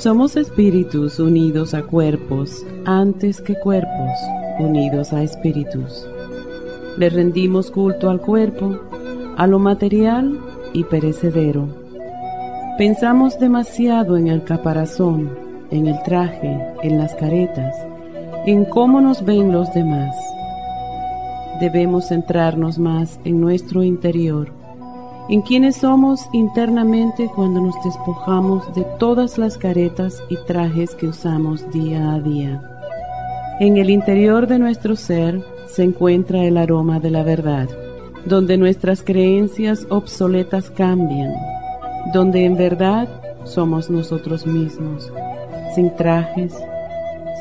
Somos espíritus unidos a cuerpos antes que cuerpos unidos a espíritus. Le rendimos culto al cuerpo, a lo material y perecedero. Pensamos demasiado en el caparazón, en el traje, en las caretas, en cómo nos ven los demás. Debemos centrarnos más en nuestro interior en quienes somos internamente cuando nos despojamos de todas las caretas y trajes que usamos día a día. En el interior de nuestro ser se encuentra el aroma de la verdad, donde nuestras creencias obsoletas cambian, donde en verdad somos nosotros mismos, sin trajes,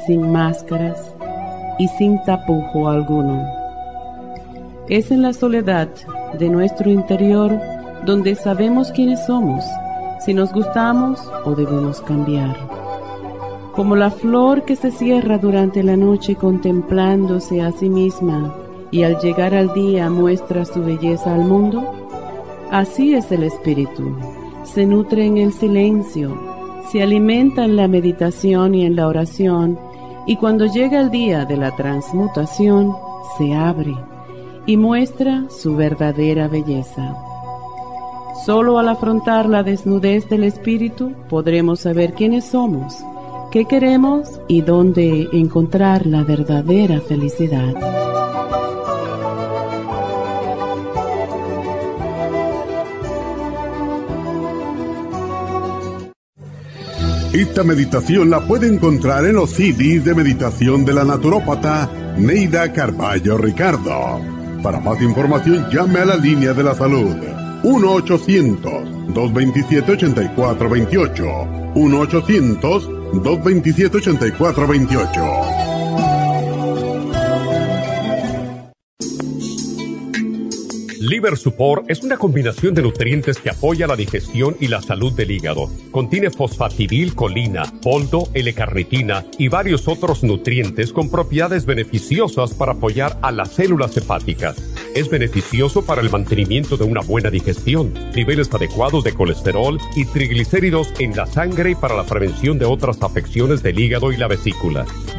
sin máscaras y sin tapujo alguno. Es en la soledad de nuestro interior donde sabemos quiénes somos, si nos gustamos o debemos cambiar. Como la flor que se cierra durante la noche contemplándose a sí misma y al llegar al día muestra su belleza al mundo, así es el espíritu. Se nutre en el silencio, se alimenta en la meditación y en la oración, y cuando llega el día de la transmutación, se abre y muestra su verdadera belleza. Solo al afrontar la desnudez del espíritu podremos saber quiénes somos, qué queremos y dónde encontrar la verdadera felicidad. Esta meditación la puede encontrar en los CDs de meditación de la naturópata Neida Carballo Ricardo. Para más información llame a la línea de la salud 1-800-227-8428. 1-800-227-8428. Liver Support es una combinación de nutrientes que apoya la digestión y la salud del hígado. Contiene fosfatidilcolina, poldo, L-carnitina y varios otros nutrientes con propiedades beneficiosas para apoyar a las células hepáticas. Es beneficioso para el mantenimiento de una buena digestión, niveles adecuados de colesterol y triglicéridos en la sangre y para la prevención de otras afecciones del hígado y la vesícula.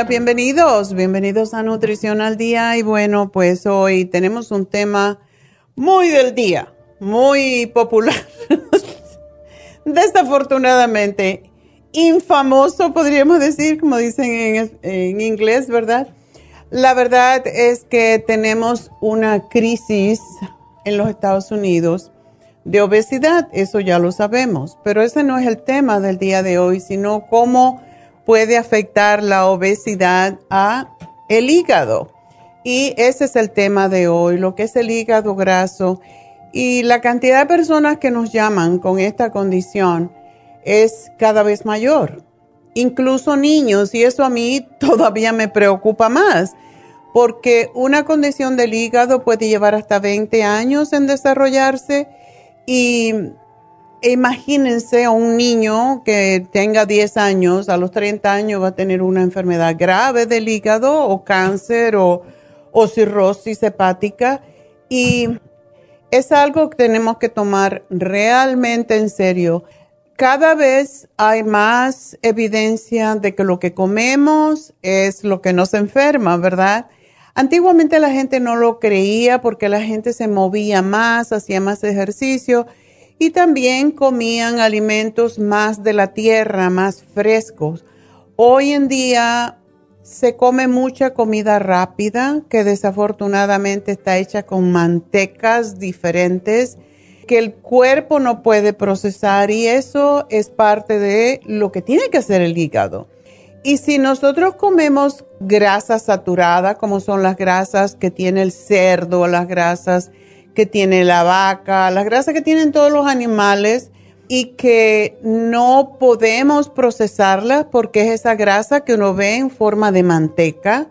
Bienvenidos, bienvenidos a Nutrición al Día y bueno, pues hoy tenemos un tema muy del día, muy popular, desafortunadamente, infamoso podríamos decir, como dicen en, en inglés, ¿verdad? La verdad es que tenemos una crisis en los Estados Unidos de obesidad, eso ya lo sabemos, pero ese no es el tema del día de hoy, sino cómo puede afectar la obesidad a el hígado. Y ese es el tema de hoy, lo que es el hígado graso. Y la cantidad de personas que nos llaman con esta condición es cada vez mayor. Incluso niños, y eso a mí todavía me preocupa más, porque una condición del hígado puede llevar hasta 20 años en desarrollarse y imagínense a un niño que tenga 10 años, a los 30 años va a tener una enfermedad grave del hígado o cáncer o, o cirrosis hepática y es algo que tenemos que tomar realmente en serio. Cada vez hay más evidencia de que lo que comemos es lo que nos enferma, ¿verdad? Antiguamente la gente no lo creía porque la gente se movía más, hacía más ejercicio y también comían alimentos más de la tierra, más frescos. Hoy en día se come mucha comida rápida que desafortunadamente está hecha con mantecas diferentes que el cuerpo no puede procesar y eso es parte de lo que tiene que hacer el hígado. Y si nosotros comemos grasas saturadas, como son las grasas que tiene el cerdo, las grasas que tiene la vaca, las grasas que tienen todos los animales y que no podemos procesarlas porque es esa grasa que uno ve en forma de manteca.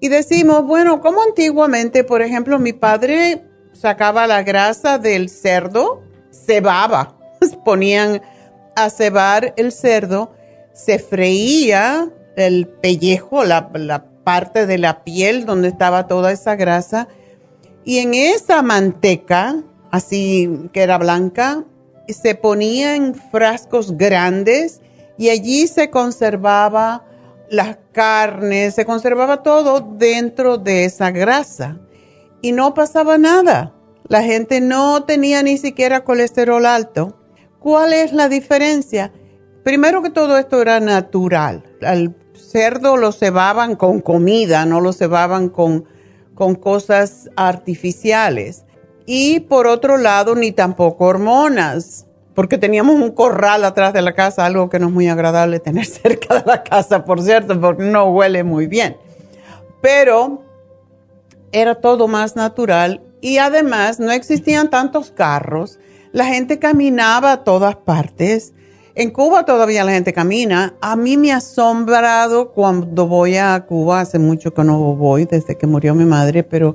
Y decimos, bueno, como antiguamente, por ejemplo, mi padre sacaba la grasa del cerdo, cebaba, ponían a cebar el cerdo se freía el pellejo, la, parte de la piel donde estaba toda esa grasa, y en esa manteca, así que era blanca, se ponía en frascos grandes y allí se conservaba las carnes, se conservaba todo dentro de esa grasa y no pasaba nada. La gente no tenía ni siquiera colesterol alto. ¿Cuál es la diferencia? Primero que todo esto era natural. Al cerdo lo cebaban con comida, no lo cebaban con, con cosas artificiales. Y por otro lado, ni tampoco hormonas, porque teníamos un corral atrás de la casa, algo que no es muy agradable tener cerca de la casa, por cierto, porque no huele muy bien. Pero era todo más natural y además no existían tantos carros, la gente caminaba a todas partes en Cuba todavía la gente camina. A mí me ha asombrado cuando voy a Cuba, hace mucho que no voy, desde que murió mi madre, pero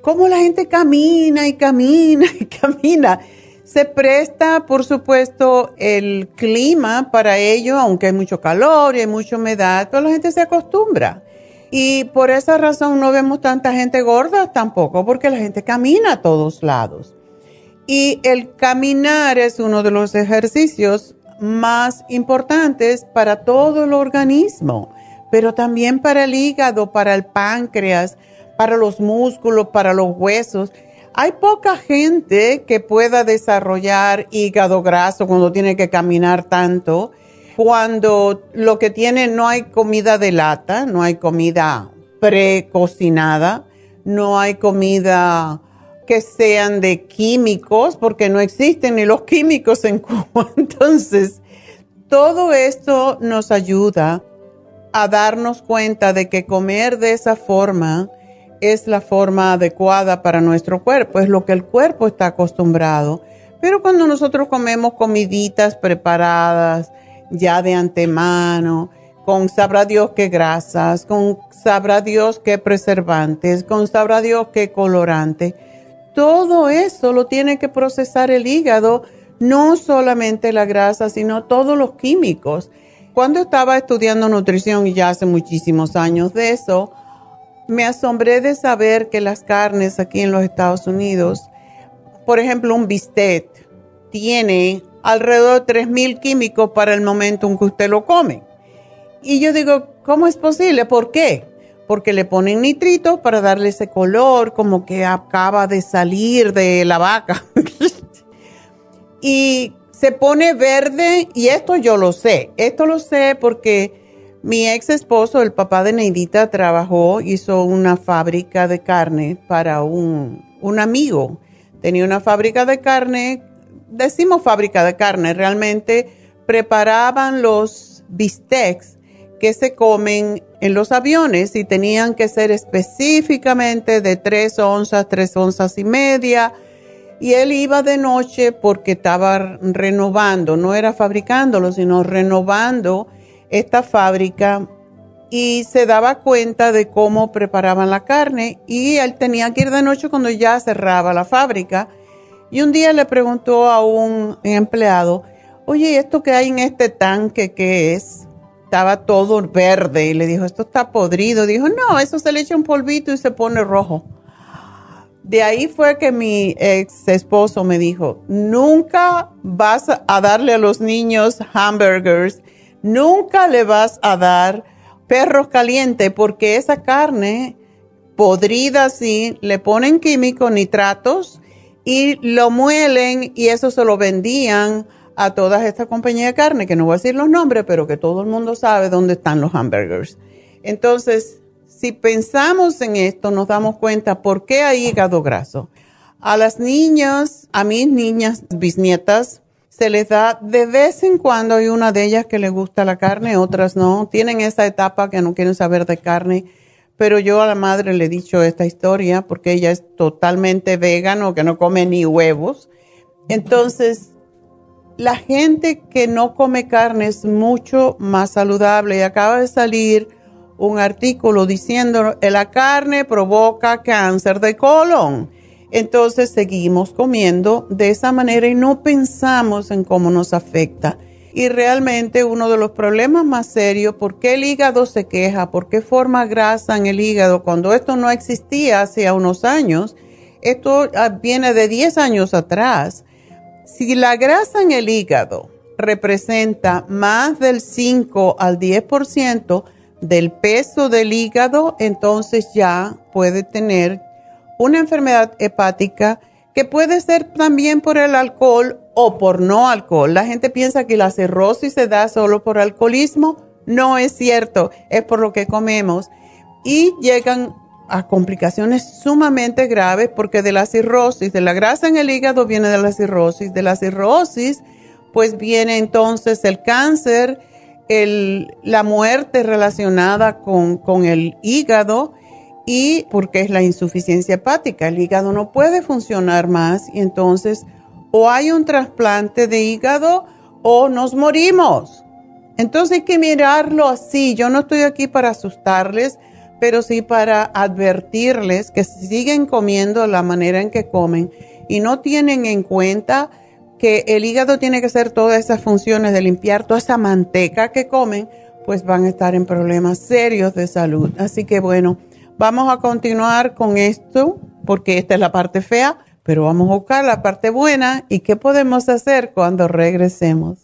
cómo la gente camina y camina y camina. Se presta, por supuesto, el clima para ello, aunque hay mucho calor y hay mucha humedad, toda la gente se acostumbra. Y por esa razón no vemos tanta gente gorda tampoco, porque la gente camina a todos lados. Y el caminar es uno de los ejercicios más importantes para todo el organismo, pero también para el hígado, para el páncreas, para los músculos, para los huesos. Hay poca gente que pueda desarrollar hígado graso cuando tiene que caminar tanto, cuando lo que tiene no hay comida de lata, no hay comida precocinada, no hay comida que sean de químicos, porque no existen ni los químicos en Cuba. Entonces, todo esto nos ayuda a darnos cuenta de que comer de esa forma es la forma adecuada para nuestro cuerpo, es lo que el cuerpo está acostumbrado. Pero cuando nosotros comemos comiditas preparadas ya de antemano, con sabrá Dios qué grasas, con sabrá Dios qué preservantes, con sabrá Dios qué colorante, todo eso lo tiene que procesar el hígado, no solamente la grasa, sino todos los químicos. Cuando estaba estudiando nutrición, y ya hace muchísimos años de eso, me asombré de saber que las carnes aquí en los Estados Unidos, por ejemplo, un bistec, tiene alrededor de 3.000 químicos para el momento en que usted lo come. Y yo digo, ¿cómo es posible? ¿Por qué? Porque le ponen nitritos para darle ese color como que acaba de salir de la vaca. y se pone verde y esto yo lo sé, esto lo sé porque mi ex esposo, el papá de Neidita, trabajó, hizo una fábrica de carne para un, un amigo. Tenía una fábrica de carne, decimos fábrica de carne, realmente preparaban los bistecs que se comen en los aviones y tenían que ser específicamente de tres onzas, tres onzas y media. Y él iba de noche porque estaba renovando, no era fabricándolo, sino renovando esta fábrica y se daba cuenta de cómo preparaban la carne y él tenía que ir de noche cuando ya cerraba la fábrica. Y un día le preguntó a un empleado, oye, ¿esto que hay en este tanque qué es? Estaba todo verde y le dijo, esto está podrido. Dijo, no, eso se le echa un polvito y se pone rojo. De ahí fue que mi ex esposo me dijo, nunca vas a darle a los niños hamburgers, nunca le vas a dar perros calientes porque esa carne podrida así, le ponen químicos, nitratos y lo muelen y eso se lo vendían a todas estas compañías de carne, que no voy a decir los nombres, pero que todo el mundo sabe dónde están los hamburgers. Entonces, si pensamos en esto, nos damos cuenta por qué hay hígado graso. A las niñas, a mis niñas bisnietas, se les da de vez en cuando hay una de ellas que le gusta la carne, otras no. Tienen esa etapa que no quieren saber de carne. Pero yo a la madre le he dicho esta historia porque ella es totalmente vegano, que no come ni huevos. Entonces, la gente que no come carne es mucho más saludable. Y acaba de salir un artículo diciendo que la carne provoca cáncer de colon entonces seguimos comiendo de esa manera y no pensamos en cómo nos afecta. Y realmente uno de los problemas más serios, ¿por qué el hígado se queja? ¿Por qué forma grasa en el hígado? Cuando esto no existía hace unos años, esto ah, viene de 10 años atrás. Si la grasa en el hígado representa más del 5 al 10% del peso del hígado, entonces ya puede tener una enfermedad hepática que puede ser también por el alcohol o por no alcohol. La gente piensa que la cirrosis se da solo por alcoholismo. No es cierto, es por lo que comemos. Y llegan a complicaciones sumamente graves porque de la cirrosis, de la grasa en el hígado viene de la cirrosis, de la cirrosis pues viene entonces el cáncer, la muerte relacionada con, con el hígado y porque es la insuficiencia hepática. El hígado no puede funcionar más y entonces o hay un trasplante de hígado o nos morimos. Entonces hay que mirarlo así. Yo no estoy aquí para asustarles, pero sí para advertirles que si siguen comiendo la manera en que comen y no tienen en cuenta que el hígado tiene que hacer todas esas funciones de limpiar toda esa manteca que comen, pues van a estar en problemas serios de salud. Así que bueno, Vamos a continuar con esto porque esta es la parte fea, pero vamos a buscar la parte buena y qué podemos hacer cuando regresemos.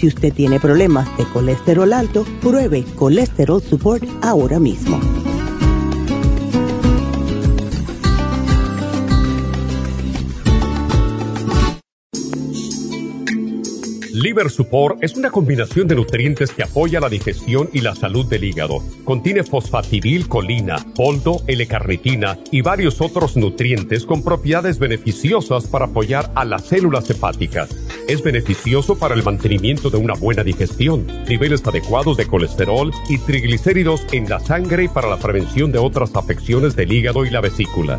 si usted tiene problemas de colesterol alto, pruebe Colesterol Support ahora mismo. Liver Support es una combinación de nutrientes que apoya la digestión y la salud del hígado. Contiene colina, poldo, L-carnitina y varios otros nutrientes con propiedades beneficiosas para apoyar a las células hepáticas. Es beneficioso para el mantenimiento de una buena digestión, niveles adecuados de colesterol y triglicéridos en la sangre y para la prevención de otras afecciones del hígado y la vesícula.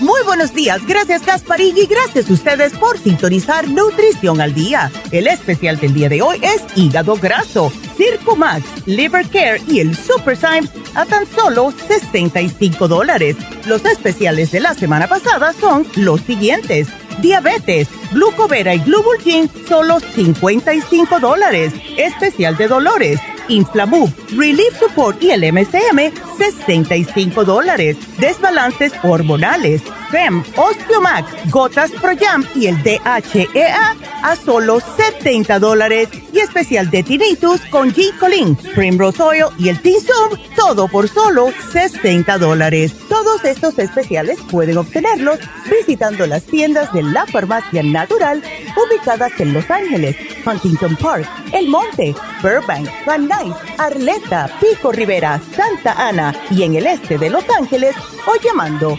Muy buenos días, gracias Gasparín y gracias a ustedes por sintonizar Nutrición al Día. El especial del día de hoy es hígado graso, Circo Max, Liver Care y el Super Symes a tan solo 65 dólares. Los especiales de la semana pasada son los siguientes. Diabetes, Glucovera y Glubulgin, solo 55 dólares. Especial de dolores Inflamub, Relief Support y el MCM, 65 dólares. Desbalances hormonales, FEM, Osteomax, Gotas Pro Jam y el DHEA a solo 70 dólares. Y especial de Tinnitus con G-Colin, Primrose Oil y el T-Zoom, todo por solo 60 dólares. Todos estos especiales pueden obtenerlos visitando las tiendas de la Farmacia Natural ubicadas en Los Ángeles, Huntington Park, El Monte, Burbank, Van Nuys, Arleta, Pico Rivera, Santa Ana y en el este de Los Ángeles o llamando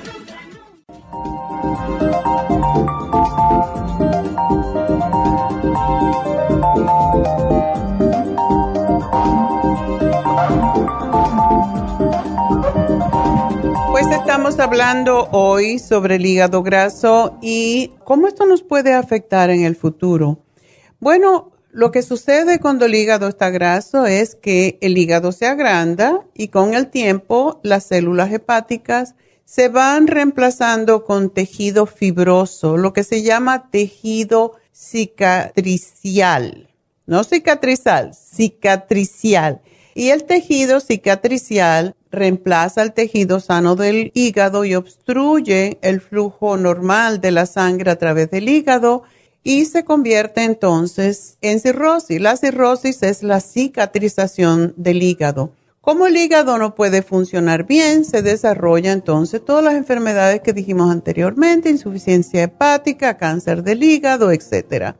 Estamos hablando hoy sobre el hígado graso y cómo esto nos puede afectar en el futuro. Bueno, lo que sucede cuando el hígado está graso es que el hígado se agranda y con el tiempo las células hepáticas se van reemplazando con tejido fibroso, lo que se llama tejido cicatricial. No cicatrizal, cicatricial. Y el tejido cicatricial reemplaza el tejido sano del hígado y obstruye el flujo normal de la sangre a través del hígado y se convierte entonces en cirrosis. La cirrosis es la cicatrización del hígado. Como el hígado no puede funcionar bien, se desarrolla entonces todas las enfermedades que dijimos anteriormente, insuficiencia hepática, cáncer del hígado, etcétera.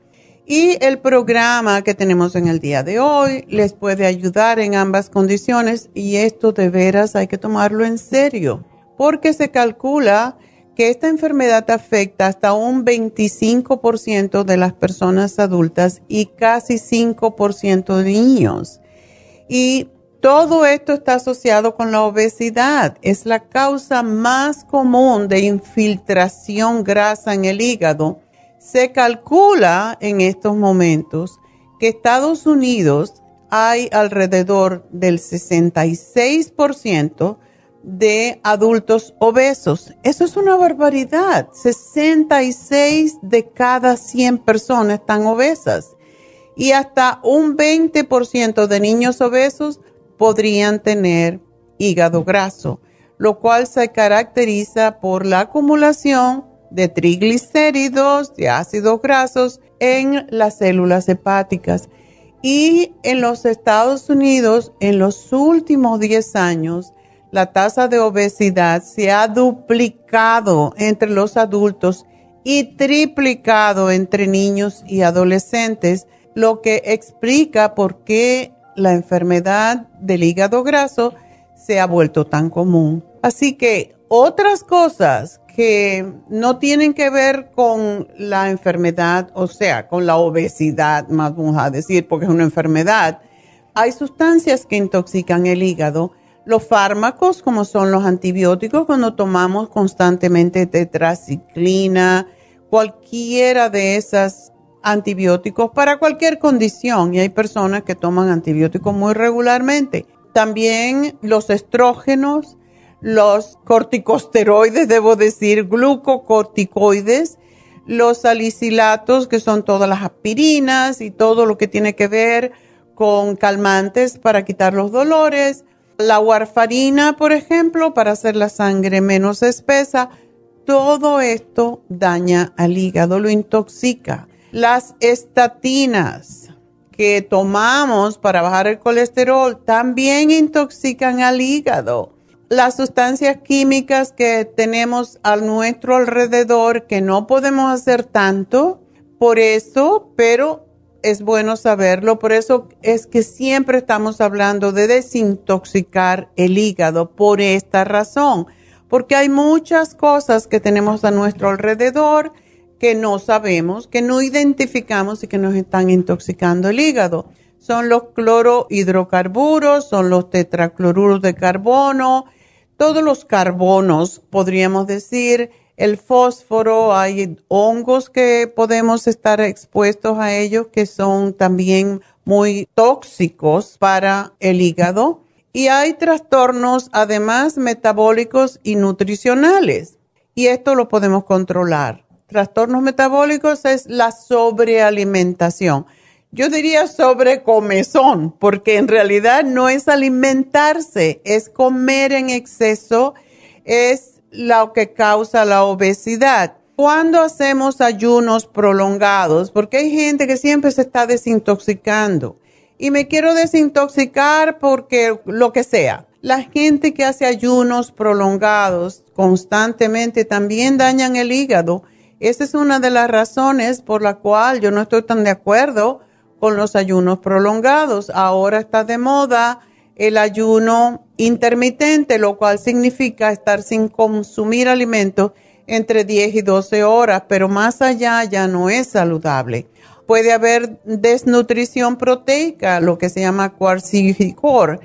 Y el programa que tenemos en el día de hoy les puede ayudar en ambas condiciones y esto de veras hay que tomarlo en serio porque se calcula que esta enfermedad afecta hasta un 25% de las personas adultas y casi 5% de niños. Y todo esto está asociado con la obesidad. Es la causa más común de infiltración grasa en el hígado se calcula en estos momentos que Estados Unidos hay alrededor del 66% de adultos obesos. Eso es una barbaridad. 66 de cada 100 personas están obesas. Y hasta un 20% de niños obesos podrían tener hígado graso, lo cual se caracteriza por la acumulación de triglicéridos, de ácidos grasos en las células hepáticas. Y en los Estados Unidos, en los últimos 10 años, la tasa de obesidad se ha duplicado entre los adultos y triplicado entre niños y adolescentes, lo que explica por qué la enfermedad del hígado graso se ha vuelto tan común. Así que otras cosas que no tienen que ver con la enfermedad, o sea, con la obesidad, más vamos a decir, porque es una enfermedad. Hay sustancias que intoxican el hígado. Los fármacos, como son los antibióticos, cuando tomamos constantemente tetraciclina, cualquiera de esos antibióticos para cualquier condición y hay personas que toman antibióticos muy regularmente. También los estrógenos, los corticosteroides, debo decir, glucocorticoides, los salicilatos, que son todas las aspirinas y todo lo que tiene que ver con calmantes para quitar los dolores, la warfarina, por ejemplo, para hacer la sangre menos espesa. Todo esto daña al hígado, lo intoxica. Las estatinas que tomamos para bajar el colesterol también intoxican al hígado. Las sustancias químicas que tenemos a nuestro alrededor, que no podemos hacer tanto por eso, pero es bueno saberlo. Por eso es que siempre estamos hablando de desintoxicar el hígado por esta razón, porque hay muchas cosas que tenemos a nuestro alrededor que no sabemos, que no identificamos y que nos están intoxicando el hígado. Son los clorohidrocarburos, son los tetracloruros de carbono, todos los carbonos, podríamos decir, el fósforo, hay hongos que podemos estar expuestos a ellos que son también muy tóxicos para el hígado. Y hay trastornos además metabólicos y nutricionales. Y esto lo podemos controlar trastornos metabólicos es la sobrealimentación. Yo diría sobrecomezón, porque en realidad no es alimentarse, es comer en exceso, es lo que causa la obesidad. Cuando hacemos ayunos prolongados, porque hay gente que siempre se está desintoxicando, y me quiero desintoxicar porque lo que sea. La gente que hace ayunos prolongados constantemente también dañan el hígado esa es una de las razones por la cual yo no estoy tan de acuerdo con los ayunos prolongados. Ahora está de moda el ayuno intermitente, lo cual significa estar sin consumir alimentos entre 10 y 12 horas, pero más allá ya no es saludable. Puede haber desnutrición proteica, lo que se llama cuarcicor.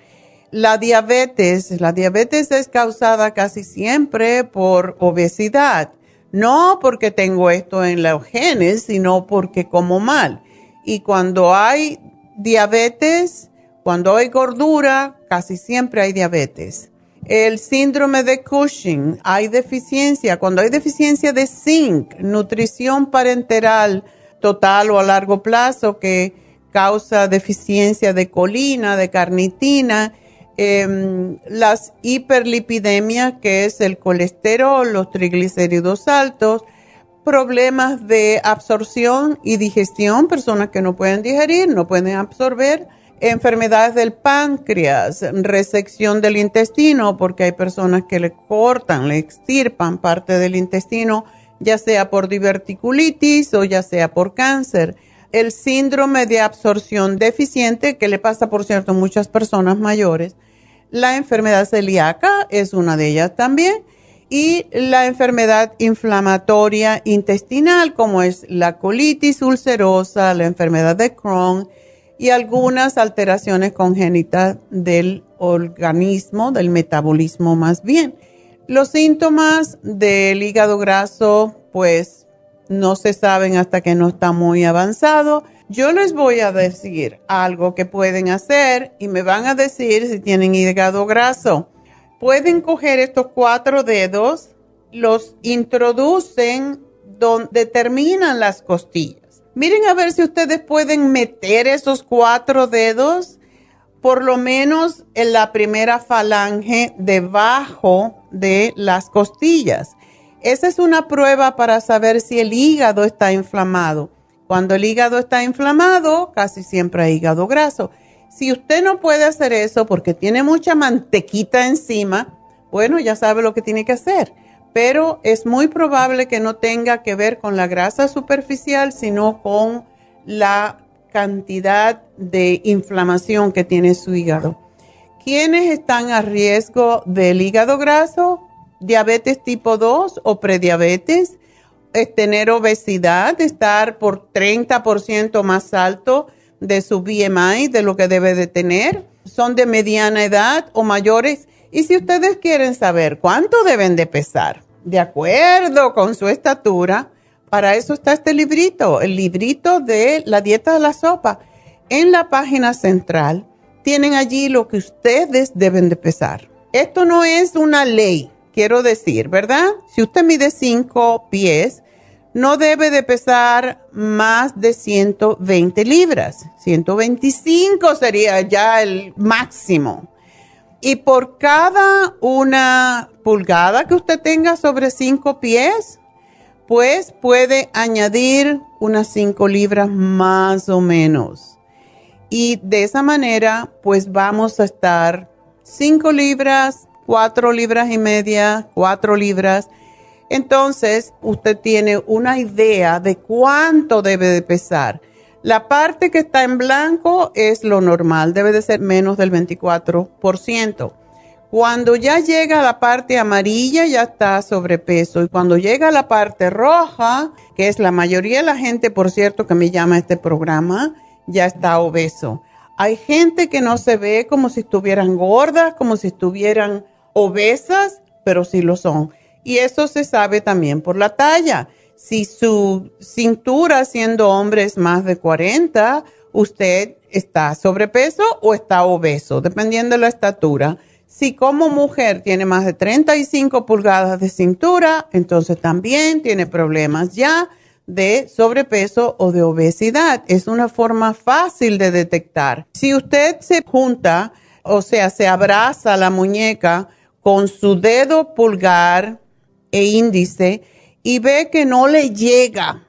La diabetes, la diabetes es causada casi siempre por obesidad no porque tengo esto en los genes, sino porque como mal. Y cuando hay diabetes, cuando hay gordura, casi siempre hay diabetes. El síndrome de Cushing, hay deficiencia. Cuando hay deficiencia de zinc, nutrición parenteral total o a largo plazo que causa deficiencia de colina, de carnitina, Em, las hiperlipidemias, que es el colesterol, los triglicéridos altos, problemas de absorción y digestión, personas que no pueden digerir, no pueden absorber, enfermedades del páncreas, resección del intestino, porque hay personas que le cortan, le extirpan parte del intestino, ya sea por diverticulitis o ya sea por cáncer. El síndrome de absorción deficiente, que le pasa, por cierto, a muchas personas mayores, la enfermedad celíaca es una de ellas también. Y la enfermedad inflamatoria intestinal, como es la colitis ulcerosa, la enfermedad de Crohn y algunas alteraciones congénitas del organismo, del metabolismo más bien. Los síntomas del hígado graso, pues no se saben hasta que no está muy avanzado yo les voy a decir algo que pueden hacer y me van a decir si tienen hígado graso. Pueden coger estos cuatro dedos, los introducen donde terminan las costillas. Miren a ver si ustedes pueden meter esos cuatro dedos por lo menos en la primera falange debajo de las costillas. Esa es una prueba para saber si el hígado está inflamado. Cuando el hígado está inflamado, casi siempre hay hígado graso. Si usted no puede hacer eso porque tiene mucha mantequita encima, bueno, ya sabe lo que tiene que hacer. Pero es muy probable que no tenga que ver con la grasa superficial, sino con la cantidad de inflamación que tiene su hígado. ¿Quiénes están a riesgo del hígado graso? ¿Diabetes tipo 2 o prediabetes? es tener obesidad, estar por 30% más alto de su BMI, de lo que debe de tener. Son de mediana edad o mayores. Y si ustedes quieren saber cuánto deben de pesar, de acuerdo con su estatura, para eso está este librito, el librito de la dieta de la sopa. En la página central tienen allí lo que ustedes deben de pesar. Esto no es una ley, quiero decir, ¿verdad? Si usted mide 5 pies, no debe de pesar más de 120 libras. 125 sería ya el máximo. Y por cada una pulgada que usted tenga sobre 5 pies, pues puede añadir unas 5 libras más o menos. Y de esa manera, pues vamos a estar 5 libras, 4 libras y media, 4 libras entonces, usted tiene una idea de cuánto debe de pesar. La parte que está en blanco es lo normal, debe de ser menos del 24%. Cuando ya llega a la parte amarilla ya está sobrepeso y cuando llega a la parte roja, que es la mayoría de la gente, por cierto, que me llama a este programa, ya está obeso. Hay gente que no se ve como si estuvieran gordas, como si estuvieran obesas, pero sí lo son. Y eso se sabe también por la talla. Si su cintura siendo hombre es más de 40, usted está sobrepeso o está obeso, dependiendo de la estatura. Si como mujer tiene más de 35 pulgadas de cintura, entonces también tiene problemas ya de sobrepeso o de obesidad. Es una forma fácil de detectar. Si usted se junta, o sea, se abraza la muñeca con su dedo pulgar e índice y ve que no le llega,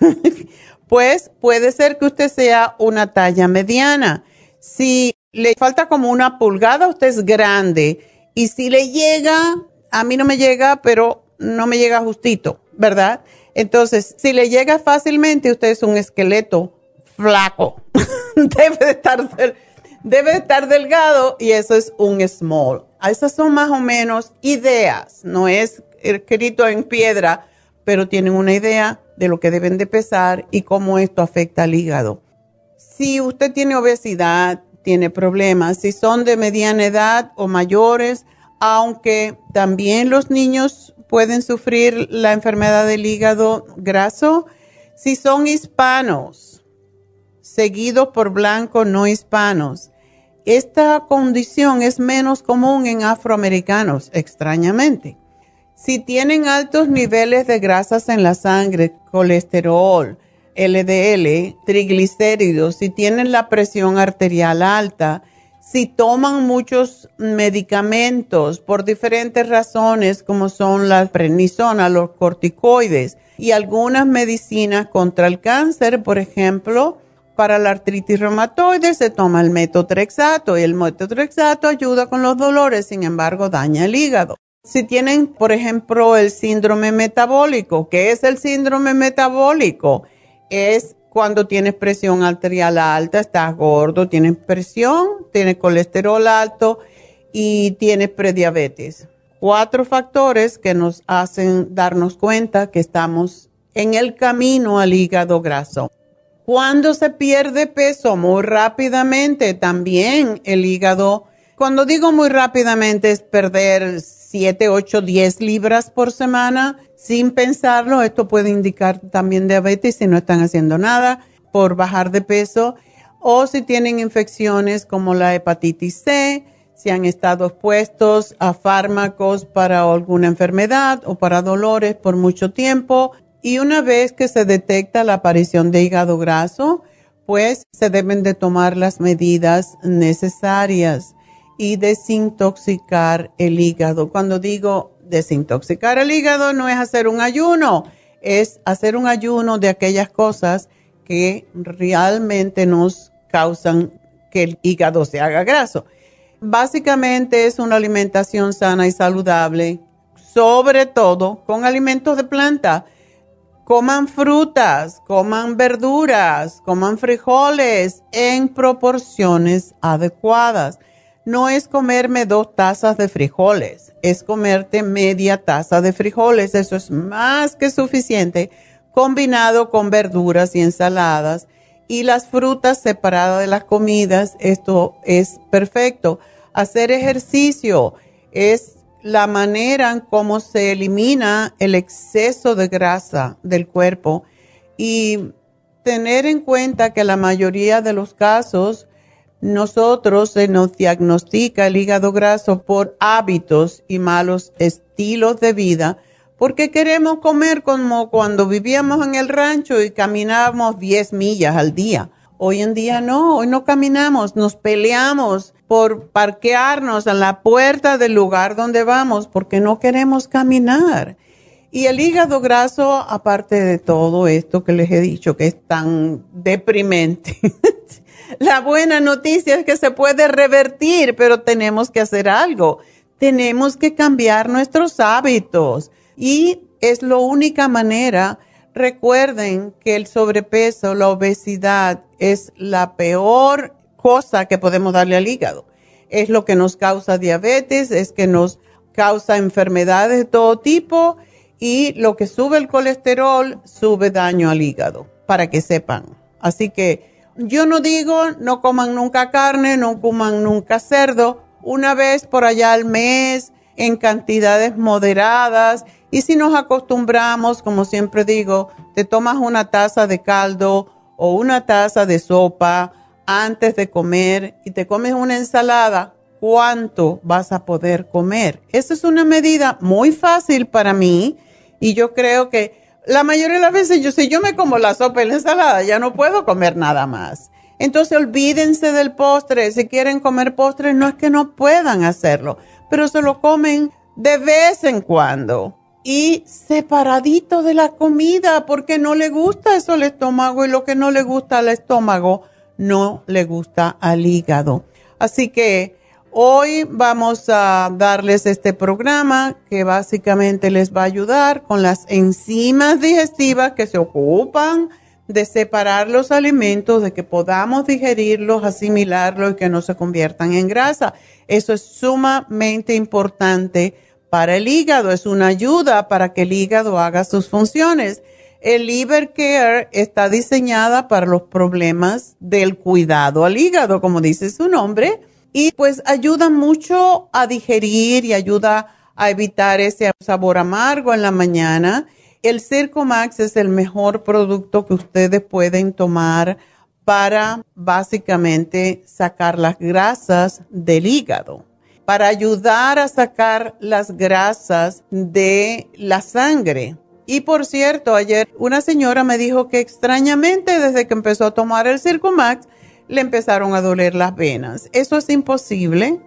pues puede ser que usted sea una talla mediana. Si le falta como una pulgada, usted es grande. Y si le llega, a mí no me llega, pero no me llega justito, ¿verdad? Entonces, si le llega fácilmente, usted es un esqueleto flaco. debe, estar, debe estar delgado y eso es un small. Esas son más o menos ideas, no es escrito en piedra, pero tienen una idea de lo que deben de pesar y cómo esto afecta al hígado. Si usted tiene obesidad, tiene problemas, si son de mediana edad o mayores, aunque también los niños pueden sufrir la enfermedad del hígado graso, si son hispanos, seguidos por blancos no hispanos. Esta condición es menos común en afroamericanos, extrañamente. Si tienen altos niveles de grasas en la sangre, colesterol, LDL, triglicéridos, si tienen la presión arterial alta, si toman muchos medicamentos por diferentes razones como son la prednisona, los corticoides y algunas medicinas contra el cáncer, por ejemplo, para la artritis reumatoide se toma el metotrexato y el metotrexato ayuda con los dolores, sin embargo daña el hígado. Si tienen, por ejemplo, el síndrome metabólico, ¿qué es el síndrome metabólico? Es cuando tienes presión arterial alta, estás gordo, tienes presión, tienes colesterol alto y tienes prediabetes. Cuatro factores que nos hacen darnos cuenta que estamos en el camino al hígado graso. Cuando se pierde peso muy rápidamente, también el hígado, cuando digo muy rápidamente es perder 7, 8, 10 libras por semana sin pensarlo. Esto puede indicar también diabetes si no están haciendo nada por bajar de peso o si tienen infecciones como la hepatitis C, si han estado expuestos a fármacos para alguna enfermedad o para dolores por mucho tiempo. Y una vez que se detecta la aparición de hígado graso, pues se deben de tomar las medidas necesarias y desintoxicar el hígado. Cuando digo desintoxicar el hígado no es hacer un ayuno, es hacer un ayuno de aquellas cosas que realmente nos causan que el hígado se haga graso. Básicamente es una alimentación sana y saludable, sobre todo con alimentos de planta. Coman frutas, coman verduras, coman frijoles en proporciones adecuadas no es comerme dos tazas de frijoles, es comerte media taza de frijoles. Eso es más que suficiente combinado con verduras y ensaladas y las frutas separadas de las comidas. Esto es perfecto. Hacer ejercicio es la manera en cómo se elimina el exceso de grasa del cuerpo y tener en cuenta que la mayoría de los casos nosotros se nos diagnostica el hígado graso por hábitos y malos estilos de vida porque queremos comer como cuando vivíamos en el rancho y caminábamos 10 millas al día. Hoy en día no, hoy no caminamos, nos peleamos por parquearnos en la puerta del lugar donde vamos porque no queremos caminar. Y el hígado graso, aparte de todo esto que les he dicho que es tan deprimente, la buena noticia es que se puede revertir, pero tenemos que hacer algo. Tenemos que cambiar nuestros hábitos y es la única manera Recuerden que el sobrepeso, la obesidad es la peor cosa que podemos darle al hígado. Es lo que nos causa diabetes, es que nos causa enfermedades de todo tipo y lo que sube el colesterol sube daño al hígado, para que sepan. Así que yo no digo no coman nunca carne, no coman nunca cerdo, una vez por allá al mes, en cantidades moderadas y si nos acostumbramos, como siempre digo, te tomas una taza de caldo o una taza de sopa antes de comer y te comes una ensalada, ¿cuánto vas a poder comer? Esa es una medida muy fácil para mí y yo creo que la mayoría de las veces yo si yo me como la sopa y la ensalada, ya no puedo comer nada más. Entonces olvídense del postre, si quieren comer postre no es que no puedan hacerlo, pero se lo comen de vez en cuando y separadito de la comida porque no le gusta eso al estómago y lo que no le gusta al estómago no le gusta al hígado. Así que hoy vamos a darles este programa que básicamente les va a ayudar con las enzimas digestivas que se ocupan de separar los alimentos, de que podamos digerirlos, asimilarlos y que no se conviertan en grasa. Eso es sumamente importante para el hígado, es una ayuda para que el hígado haga sus funciones. El Liver Care está diseñada para los problemas del cuidado al hígado, como dice su nombre, y pues ayuda mucho a digerir y ayuda a evitar ese sabor amargo en la mañana. El Circo Max es el mejor producto que ustedes pueden tomar para básicamente sacar las grasas del hígado para ayudar a sacar las grasas de la sangre. Y por cierto, ayer una señora me dijo que extrañamente desde que empezó a tomar el Circumax le empezaron a doler las venas. Eso es imposible,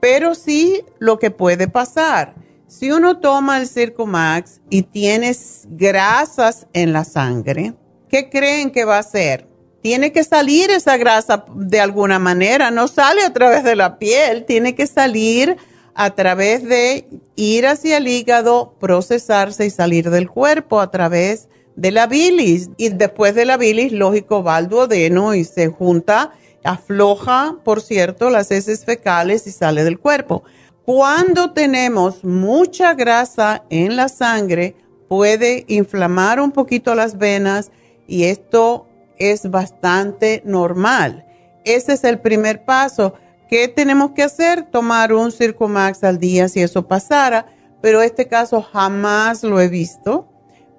pero sí lo que puede pasar. Si uno toma el Circumax y tienes grasas en la sangre, ¿qué creen que va a hacer? tiene que salir esa grasa de alguna manera, no sale a través de la piel, tiene que salir a través de ir hacia el hígado, procesarse y salir del cuerpo a través de la bilis. Y después de la bilis, lógico, va al duodeno y se junta, afloja, por cierto, las heces fecales y sale del cuerpo. Cuando tenemos mucha grasa en la sangre, puede inflamar un poquito las venas y esto es bastante normal. Ese es el primer paso. ¿Qué tenemos que hacer? Tomar un Circumax al día si eso pasara, pero este caso jamás lo he visto.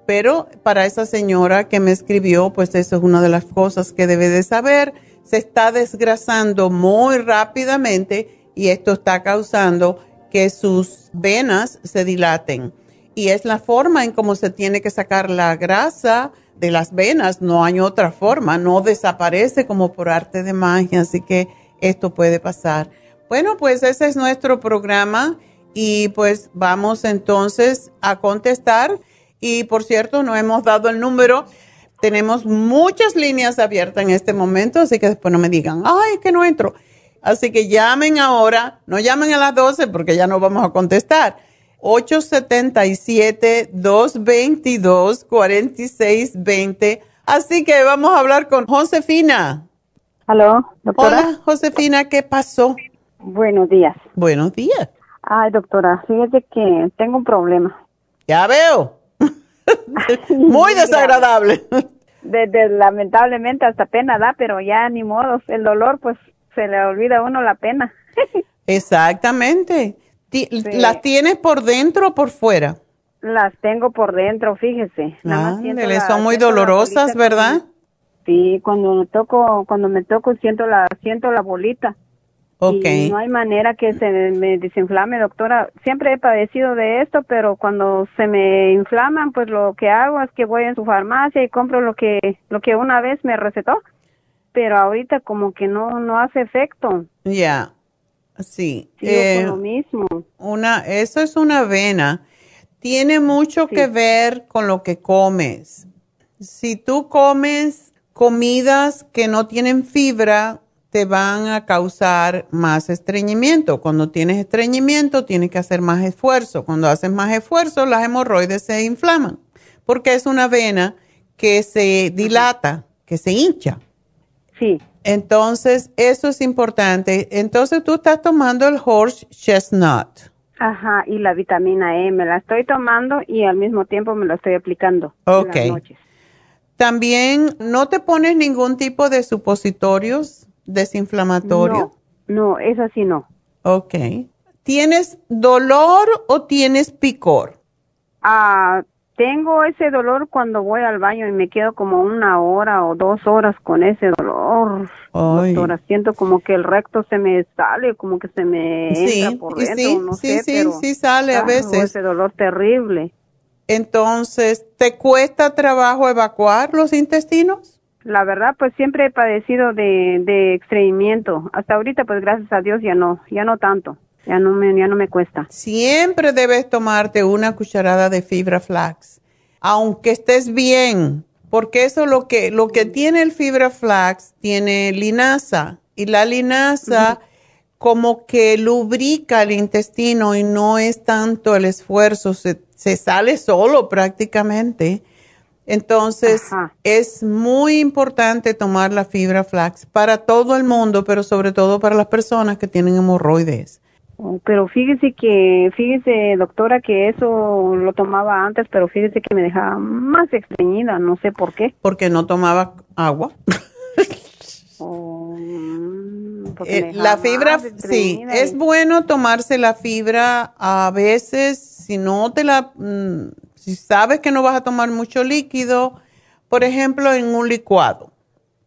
Pero para esa señora que me escribió, pues eso es una de las cosas que debe de saber. Se está desgrasando muy rápidamente y esto está causando que sus venas se dilaten. Y es la forma en cómo se tiene que sacar la grasa de las venas, no hay otra forma, no desaparece como por arte de magia, así que esto puede pasar. Bueno, pues ese es nuestro programa y pues vamos entonces a contestar. Y por cierto, no hemos dado el número. Tenemos muchas líneas abiertas en este momento, así que después no me digan, ay, que no entro. Así que llamen ahora, no llamen a las 12 porque ya no vamos a contestar 877-222-4620. Así que vamos a hablar con Josefina. Aló, doctora. Hola, Josefina, ¿qué pasó? Buenos días. Buenos días. Ay, doctora, fíjate que tengo un problema. Ya veo. Muy desagradable. Desde, lamentablemente hasta pena da, pero ya ni modo. El dolor, pues se le olvida a uno la pena. Exactamente ¿Las tienes por dentro o por fuera? Las tengo por dentro, fíjese. Ah, son muy dolorosas, ¿verdad? Sí, cuando me toco, cuando me toco siento la, siento la bolita. Okay. Y no hay manera que se me desinflame, doctora. Siempre he padecido de esto, pero cuando se me inflaman, pues lo que hago es que voy a su farmacia y compro lo que, lo que una vez me recetó. Pero ahorita como que no, no hace efecto. Ya, sí. Sí, eh, lo mismo. Una, eso es una vena. Tiene mucho que ver con lo que comes. Si tú comes comidas que no tienen fibra, te van a causar más estreñimiento. Cuando tienes estreñimiento, tienes que hacer más esfuerzo. Cuando haces más esfuerzo, las hemorroides se inflaman, porque es una vena que se dilata, que se hincha. Sí. Entonces, eso es importante. Entonces, tú estás tomando el horse chestnut. Ajá, y la vitamina E me la estoy tomando y al mismo tiempo me la estoy aplicando. Ok. También, ¿no te pones ningún tipo de supositorios? Desinflamatorio? No, no, es así no. Ok. ¿Tienes dolor o tienes picor? Ah, tengo ese dolor cuando voy al baño y me quedo como una hora o dos horas con ese dolor. Doctora, siento como que el recto se me sale, como que se me entra por dentro, sí, no sí, sí, sí sale a veces. Ese dolor terrible. Entonces, ¿te cuesta trabajo evacuar los intestinos? La verdad, pues siempre he padecido de, de estreñimiento. Hasta ahorita, pues gracias a Dios ya no, ya no tanto. Ya no me, ya no me cuesta. Siempre debes tomarte una cucharada de fibra flax, aunque estés bien, porque eso lo que, lo que tiene el fibra flax tiene linaza y la linaza como que lubrica el intestino y no es tanto el esfuerzo, se, se sale solo prácticamente. Entonces, es muy importante tomar la fibra flax para todo el mundo, pero sobre todo para las personas que tienen hemorroides. Oh, pero fíjese que, fíjese doctora que eso lo tomaba antes, pero fíjese que me dejaba más estreñida, no sé por qué. Porque no tomaba agua. Oh, eh, la fibra, sí, es bueno tomarse la fibra a veces, si no te la, mm, si sabes que no vas a tomar mucho líquido, por ejemplo, en un licuado,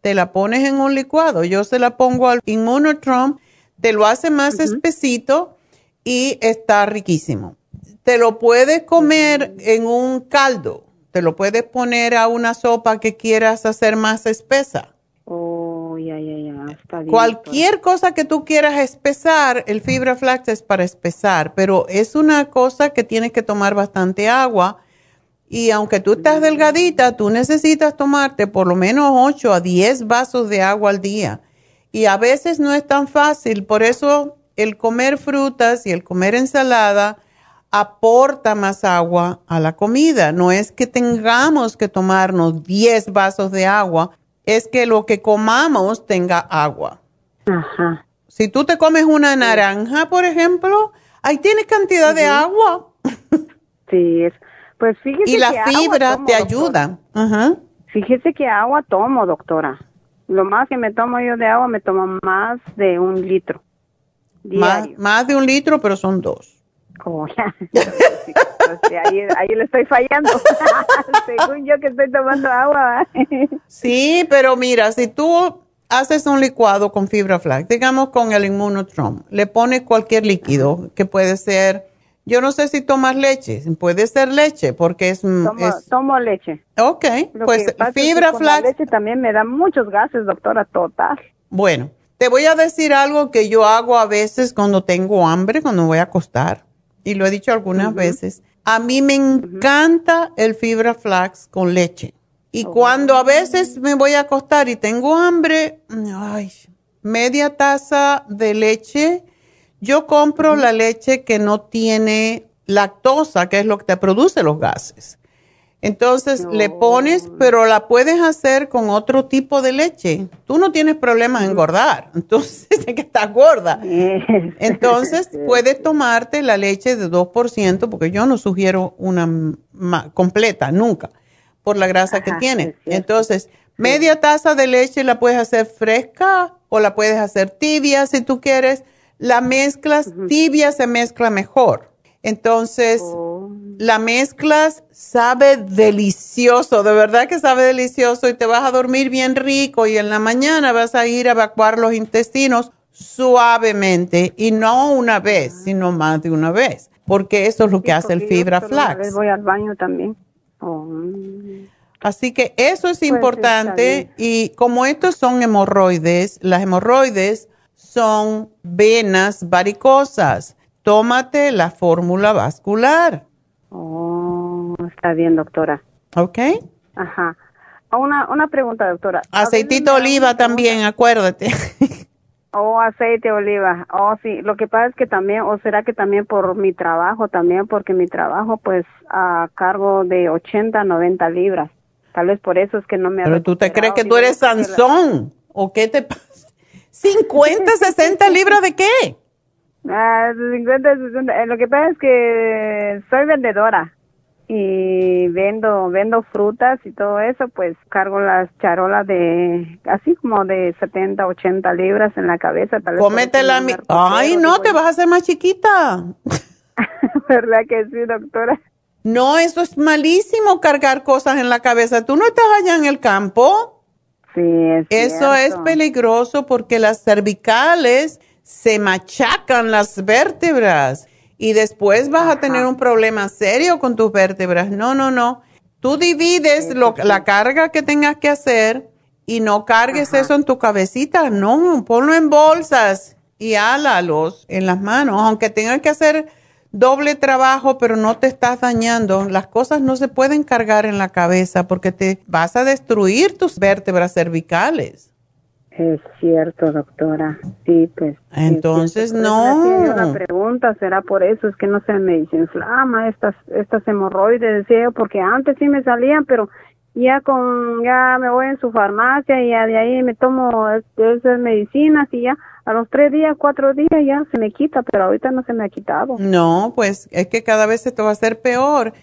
te la pones en un licuado. Yo se la pongo al Immunotron, te lo hace más espesito y está riquísimo. Te lo puedes comer en un caldo, te lo puedes poner a una sopa que quieras hacer más espesa. Oh, ya, ya, ya. Está bien, Cualquier cosa que tú quieras espesar, el fibra flax es para espesar, pero es una cosa que tienes que tomar bastante agua y aunque tú estás delgadita, tú necesitas tomarte por lo menos 8 a 10 vasos de agua al día. Y a veces no es tan fácil, por eso el comer frutas y el comer ensalada aporta más agua a la comida. No es que tengamos que tomarnos 10 vasos de agua, es que lo que comamos tenga agua. Ajá. Si tú te comes una naranja, por ejemplo, ahí tienes cantidad de agua. Sí, es pues fíjese y la fibra te ayuda. Fíjese que agua tomo, doctora. Lo más que me tomo yo de agua, me tomo más de un litro. Más, de un litro, pero son dos. Oh, ahí, ahí le estoy fallando. Según yo que estoy tomando agua. sí, pero mira, si tú haces un licuado con fibra flax, digamos con el Immunotrom, le pones cualquier líquido, que puede ser yo no sé si tomas leche, puede ser leche porque es... Tomo, leche. Ok, pues fibra flax. La leche también me da muchos gases, doctora, total. Bueno, te voy a decir algo que yo hago a veces cuando tengo hambre, cuando voy a acostar, y lo he dicho algunas veces. A mí me encanta el fibra flax con leche. Y cuando a veces me voy a acostar y tengo hambre, ay, media taza de leche yo compro la leche que no tiene lactosa, que es lo que te produce los gases. Entonces le pones, pero la puedes hacer con otro tipo de leche. Tú no tienes problemas en engordar, entonces es que estás gorda. Entonces puedes tomarte la leche de 2%, porque yo no sugiero una completa, nunca, por la grasa que tiene. Entonces, media taza de leche la puedes hacer fresca o la puedes hacer tibia si tú quieres La mezclas tibia se mezcla mejor. Entonces, oh. la mezclas sabe delicioso, de verdad que sabe delicioso y te vas a dormir bien rico y en la mañana vas a ir a evacuar los intestinos suavemente y no una vez, sino más de una vez, porque eso es lo que hace el fibra flax. Voy al baño también. Oh. Así que eso es pues, importante y como estos son hemorroides, las hemorroides son venas varicosas. Tómate la fórmula vascular. Oh, está bien, doctora. Ok. Ajá. Una, una pregunta, doctora. Aceitito oliva también, acuérdate. Oh, aceite oliva. Oh, sí. Lo que pasa es que también, o será que también por mi trabajo, también porque mi trabajo, pues, a cargo de 80, 90 libras. Tal vez por eso es que no me Pero tú te crees que tú eres Sansón. ¿O qué te pasa? ¿50, 60 libras de qué? Ah, 50, 60. Eh, lo que pasa es que soy vendedora y vendo vendo frutas y todo eso, pues cargo las charolas de así como de 70, 80 libras en la cabeza. Tal Cómetela. Mi... Ay, no, te vas a hacer más chiquita. ¿Verdad que sí, doctora? No, eso es malísimo cargar cosas en la cabeza. ¿Tú no estás allá en el campo? Sí, es Eso es peligroso porque las cervicales se machacan las vértebras y después vas a tener un problema serio con tus vértebras. No, no, no. Tú divides lo, la carga que tengas que hacer y no cargues eso en tu cabecita. No, ponlo en bolsas y álalos en las manos, aunque tengas que hacer doble trabajo, pero no te estás dañando. Las cosas no se pueden cargar en la cabeza porque te vas a destruir tus vértebras cervicales. Es cierto, doctora. Sí, pues. Entonces, no. Una pregunta, ¿será por eso? Es que no se me desinflama estas, estas hemorroides, decía porque antes sí me salían, pero ya con, ya me voy en su farmacia y ya de ahí me tomo esas medicinas y ya a los tres días, cuatro días ya se me quita, pero ahorita no se me ha quitado. No, pues es que cada vez se te va a hacer peor.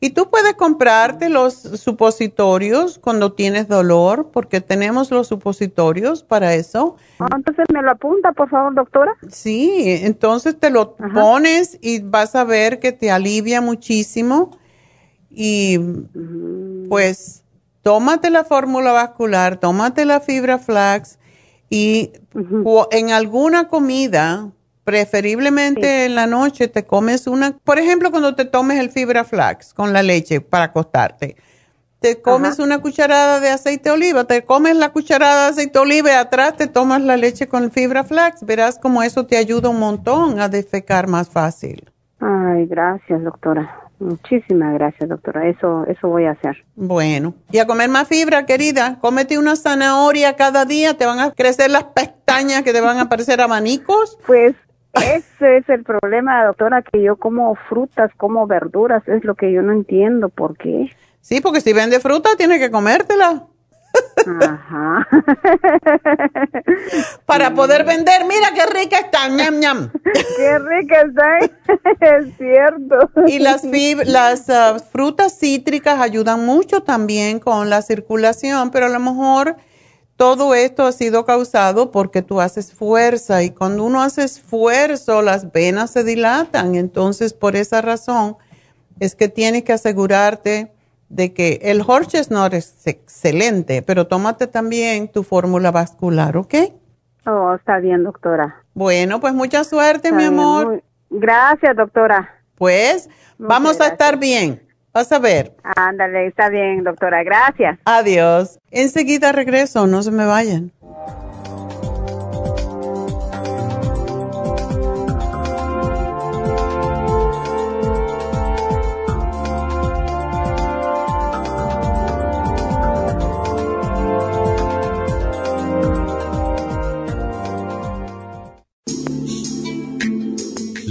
Y tú puedes comprarte los supositorios cuando tienes dolor, porque tenemos los supositorios para eso. Ah, entonces me lo apunta, por favor, doctora. Sí, entonces te lo pones y vas a ver que te alivia muchísimo. Y pues tómate la fórmula vascular, tómate la fibra flax y en alguna comida Preferiblemente en la noche te comes una, por ejemplo, cuando te tomes el fibra flax con la leche para acostarte, te comes una cucharada de aceite de oliva, te comes la cucharada de aceite de oliva y atrás te tomas la leche con fibra flax. Verás como eso te ayuda un montón a defecar más fácil. Ay, gracias, doctora. Muchísimas gracias, doctora. Eso, eso voy a hacer. Bueno, y a comer más fibra, querida. Cómete una zanahoria cada día, te van a crecer las pestañas que te van a aparecer abanicos. Pues ese es el problema, doctora, que yo como frutas, como verduras, es lo que yo no entiendo por qué. Sí, porque si vende fruta, tiene que comértela. Ajá. Para poder vender, mira qué rica está, ñam ñam. Qué rica está, es cierto. Y las, las ah, frutas cítricas ayudan mucho también con la circulación, pero a lo mejor todo esto ha sido causado porque tú haces fuerza y cuando uno hace esfuerzo las venas se dilatan. Entonces, por esa razón es que tienes que asegurarte de que el no es excelente, pero tómate también tu fórmula vascular, ¿ok? Oh, está bien, doctora. Bueno, pues mucha suerte, mi amor. Gracias, doctora. Pues vamos a estar bien. Vas a ver. Ándale, está bien, doctora. Gracias. Adiós. Enseguida regreso, no se me vayan.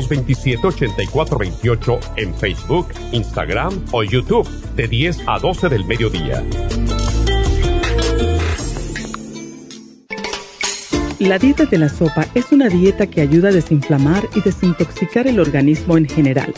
1-800-227-8428 en Facebook, Instagram o YouTube de 10 a 12 del mediodía. La dieta de la sopa es una dieta que ayuda a desinflamar y desintoxicar el organismo en general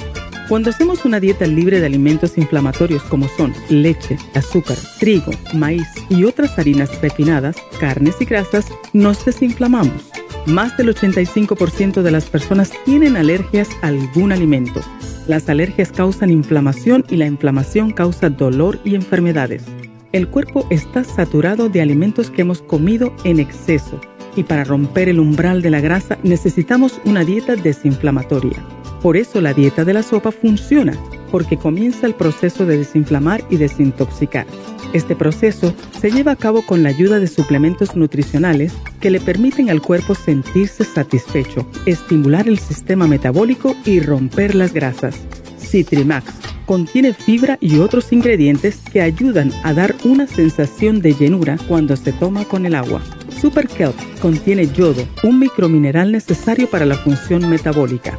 cuando hacemos una dieta libre de alimentos inflamatorios como son leche, azúcar, trigo, maíz y otras harinas refinadas, carnes y grasas, nos desinflamamos. Más del 85% de las personas tienen alergias a algún alimento. Las alergias causan inflamación y la inflamación causa dolor y enfermedades. El cuerpo está saturado de alimentos que hemos comido en exceso y para romper el umbral de la grasa necesitamos una dieta desinflamatoria. Por eso la dieta de la sopa funciona, porque comienza el proceso de desinflamar y desintoxicar. Este proceso se lleva a cabo con la ayuda de suplementos nutricionales que le permiten al cuerpo sentirse satisfecho, estimular el sistema metabólico y romper las grasas. Citrimax contiene fibra y otros ingredientes que ayudan a dar una sensación de llenura cuando se toma con el agua. Super Kelp contiene yodo, un micromineral necesario para la función metabólica.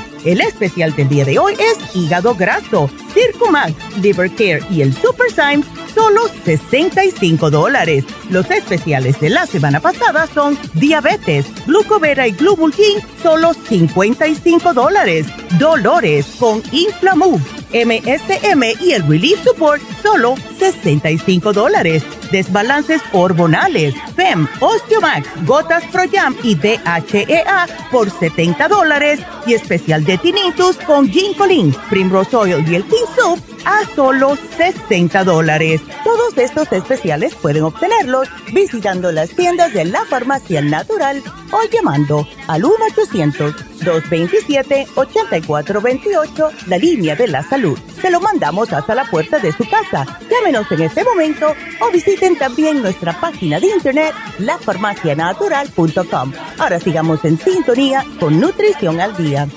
El especial del día de hoy es hígado graso, Circumax, Liver Care y el Super Symes, solo 65 dólares. Los especiales de la semana pasada son diabetes, glucovera y glubulgin, solo 55 dólares. Dolores con Inflamove MSM y el Relief Support, solo 65 dólares. Desbalances hormonales, FEM, Osteomax, Gotas Pro Jam y DHEA por 70 dólares. Y especial de tinnitus con Ginkolin, Primrose Oil y el King Soup a solo 60 dólares. Todos estos especiales pueden obtenerlos visitando las tiendas de la farmacia natural o llamando al 1-800-227-8428, la línea de la salud. Se lo mandamos hasta la puerta de su casa. Llámenos en este momento o también nuestra página de internet, lafarmacianatural.com. Ahora sigamos en sintonía con Nutrición al Día.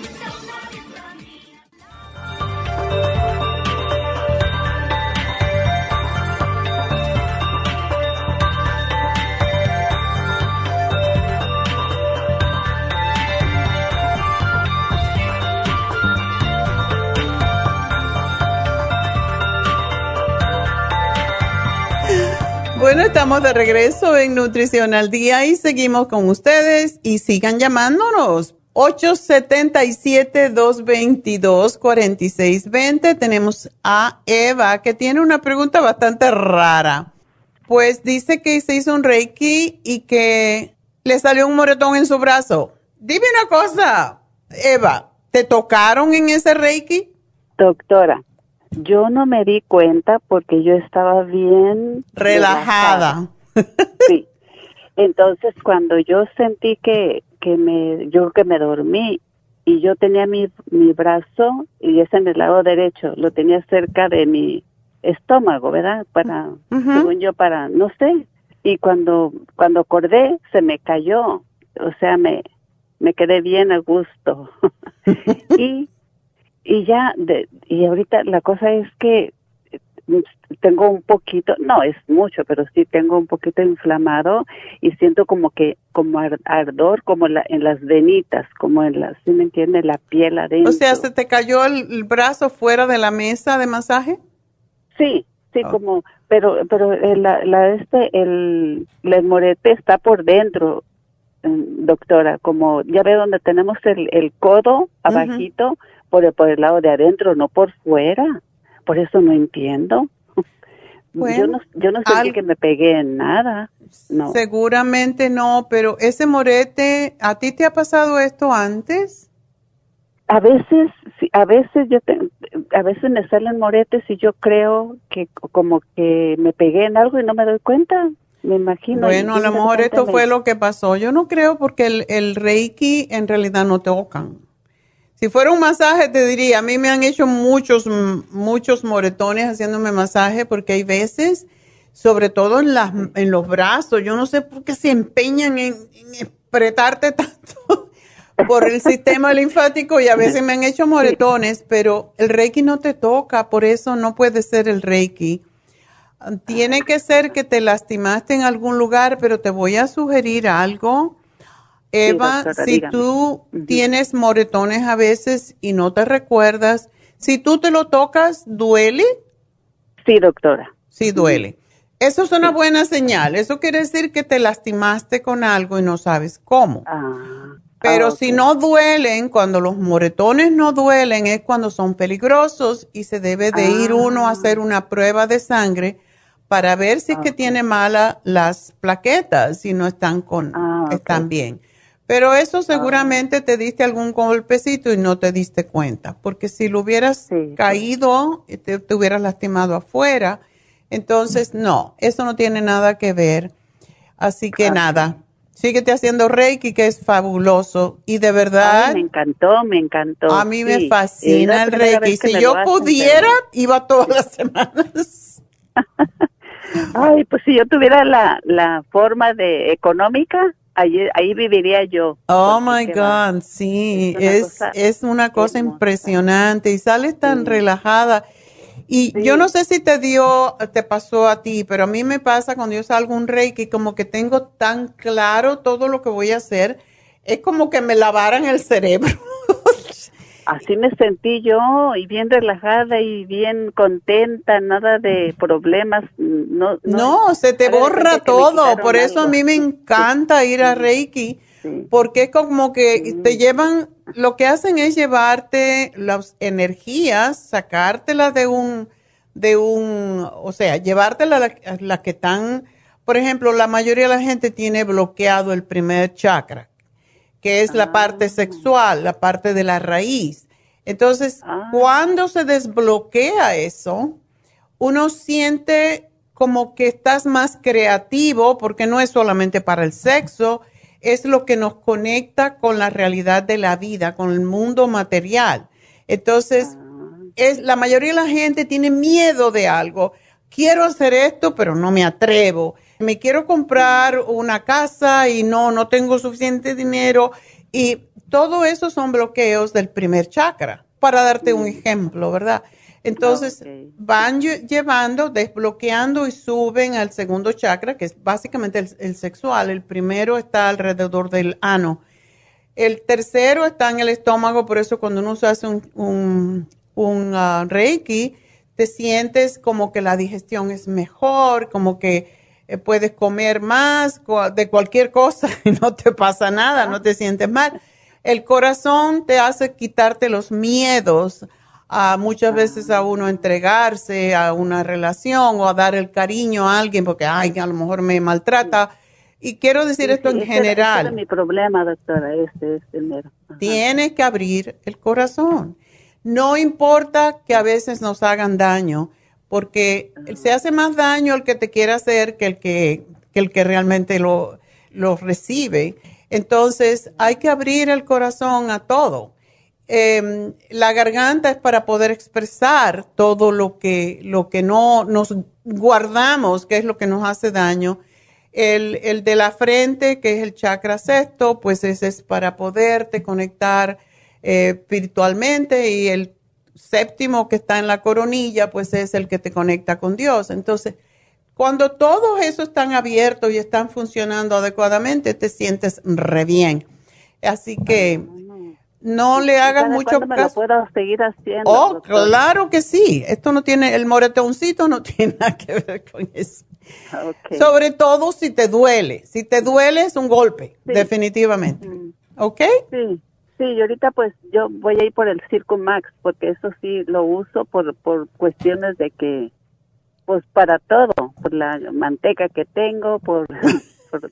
Bueno, estamos de regreso en Nutrición al Día y seguimos con ustedes y sigan llamándonos. 877-222-4620. Tenemos a Eva que tiene una pregunta bastante rara. Pues dice que se hizo un reiki y que le salió un moretón en su brazo. Dime una cosa, Eva, ¿te tocaron en ese reiki? Doctora, yo no me di cuenta porque yo estaba bien relajada. Sí. Entonces cuando yo sentí que, que me, yo que me dormí y yo tenía mi, mi brazo y es en el lado derecho, lo tenía cerca de mi estómago, ¿verdad? Para, según yo, para, no sé. Y cuando, cuando acordé, se me cayó. O sea, me, me quedé bien a gusto. y y ya, de, y ahorita la cosa es que tengo un poquito, no es mucho, pero sí tengo un poquito inflamado y siento como que, como ardor, como la, en las venitas, como en la, ¿sí me entiende? La piel adentro. O sea, ¿se te cayó el, brazo fuera de la mesa de masaje? Sí, sí, como, pero, pero la, la, este, el, el morete está por dentro, mm, doctora, como, ya ve donde tenemos el, el codo abajito, por el lado de adentro, no por fuera. Por eso no entiendo. yo no, yo no sentí que me pegué en nada. No. Seguramente no, pero ese morete, ¿a ti te ha pasado esto antes? A veces, a veces yo a veces me salen moretes y yo creo que como que me pegué en algo y no me doy cuenta. Me imagino. Bueno, a lo mejor esto fue lo que pasó. Yo no creo porque el, el Reiki en realidad no tocan. Si fuera un masaje, te diría, a mí me han hecho muchos, muchos moretones haciéndome masaje porque hay veces, sobre todo en, las, en los brazos, yo no sé por qué se empeñan en, apretarte tanto por el sistema linfático y a veces me han hecho moretones, pero el Reiki no te toca, por eso no puede ser el Reiki. Tiene que ser que te lastimaste en algún lugar, pero te voy a sugerir algo Eva, si tú tienes moretones a veces y no te recuerdas, si tú te lo tocas, ¿duele? Sí, doctora. Sí, duele. Eso es una buena señal. Eso quiere decir que te lastimaste con algo y no sabes cómo. Ah, Pero si no duelen, cuando los moretones no duelen, es cuando son peligrosos y se debe de ir uno a hacer ah. una prueba de sangre para ver si es que tiene mala las plaquetas, si no están con, ah, están bien. Pero eso seguramente te diste algún golpecito y no te diste cuenta, porque si lo hubieras caído, te, te, hubieras lastimado afuera. Entonces, no, eso no tiene nada que ver. Así que nada, síguete haciendo Reiki, que es fabuloso. Y de verdad. me encantó, me encantó. A mí me fascina el Reiki. Si yo pudiera, iba todas las semanas. Ay, pues si yo tuviera la, la forma de económica, ahí, viviría yo. Oh my God, sí, es, es una cosa, impresionante y sales tan relajada. Y yo no sé si te dio, te pasó a ti, pero a mí me pasa cuando yo salgo un reiki, como que tengo tan claro todo lo que voy a hacer, es como que me lavaran el cerebro. Así me sentí yo y bien relajada y bien contenta, nada de problemas. No, no, se te borra todo. Por eso a mí me encanta ir a Reiki, porque es como que te llevan lo que hacen es llevarte las energías, sacártelas de un, de un, o sea, llevártelas las la que están, por ejemplo, la mayoría de la gente tiene bloqueado el primer chakra, que es la parte ah. sexual, la parte de la raíz. Entonces, ah. cuando se desbloquea eso, uno siente como que estás más creativo, porque no es solamente para el sexo, es lo que nos conecta con la realidad de la vida, con el mundo material. Entonces, ah. es, la mayoría de la gente tiene miedo de algo. Quiero hacer esto, pero no me atrevo. Me quiero comprar una casa y no, no tengo suficiente dinero. Y todo eso son bloqueos del primer chakra, para darte un ejemplo, ¿verdad? Entonces van llevando, desbloqueando y suben al segundo chakra, que es básicamente el, sexual. El primero está alrededor del ano. El tercero está en el estómago, por eso cuando uno se hace un, un, ah, reiki, te sientes como que la digestión es mejor, como que puedes comer más de cualquier cosa y no te pasa nada, no te sientes mal. El corazón te hace quitarte los miedos a muchas veces a uno entregarse a una relación o a dar el cariño a alguien porque, ay, a lo mejor me maltrata. Y quiero decir esto en general. Ese es mi problema, doctora, este es el Tienes que abrir el corazón. No importa que a veces nos hagan daño, porque se hace más daño el que te quiere hacer que el que, el que realmente lo, lo recibe. Entonces, hay que abrir el corazón a todo Em, la garganta es para poder expresar todo lo que, lo que no nos guardamos, que es lo que nos hace daño. El, el de la frente, que es el chakra sexto, pues ese es para poderte conectar eh, espiritualmente y el séptimo que está en la coronilla, pues es el que te conecta con Dios. Entonces, cuando todos esos están abiertos y están funcionando adecuadamente, te sientes re bien. Así que no le hagas mucho caso. Me lo puedo seguir haciendo. Oh, claro que sí. Esto no tiene, el moretoncito no tiene nada que ver con eso. Sobre todo si te duele. Si te duele es un golpe, definitivamente. ¿Ok? Sí. Sí, y ahorita pues yo voy a ir por el Circo Max porque eso sí lo uso por, por cuestiones de que, pues para todo, por la manteca que tengo, por, por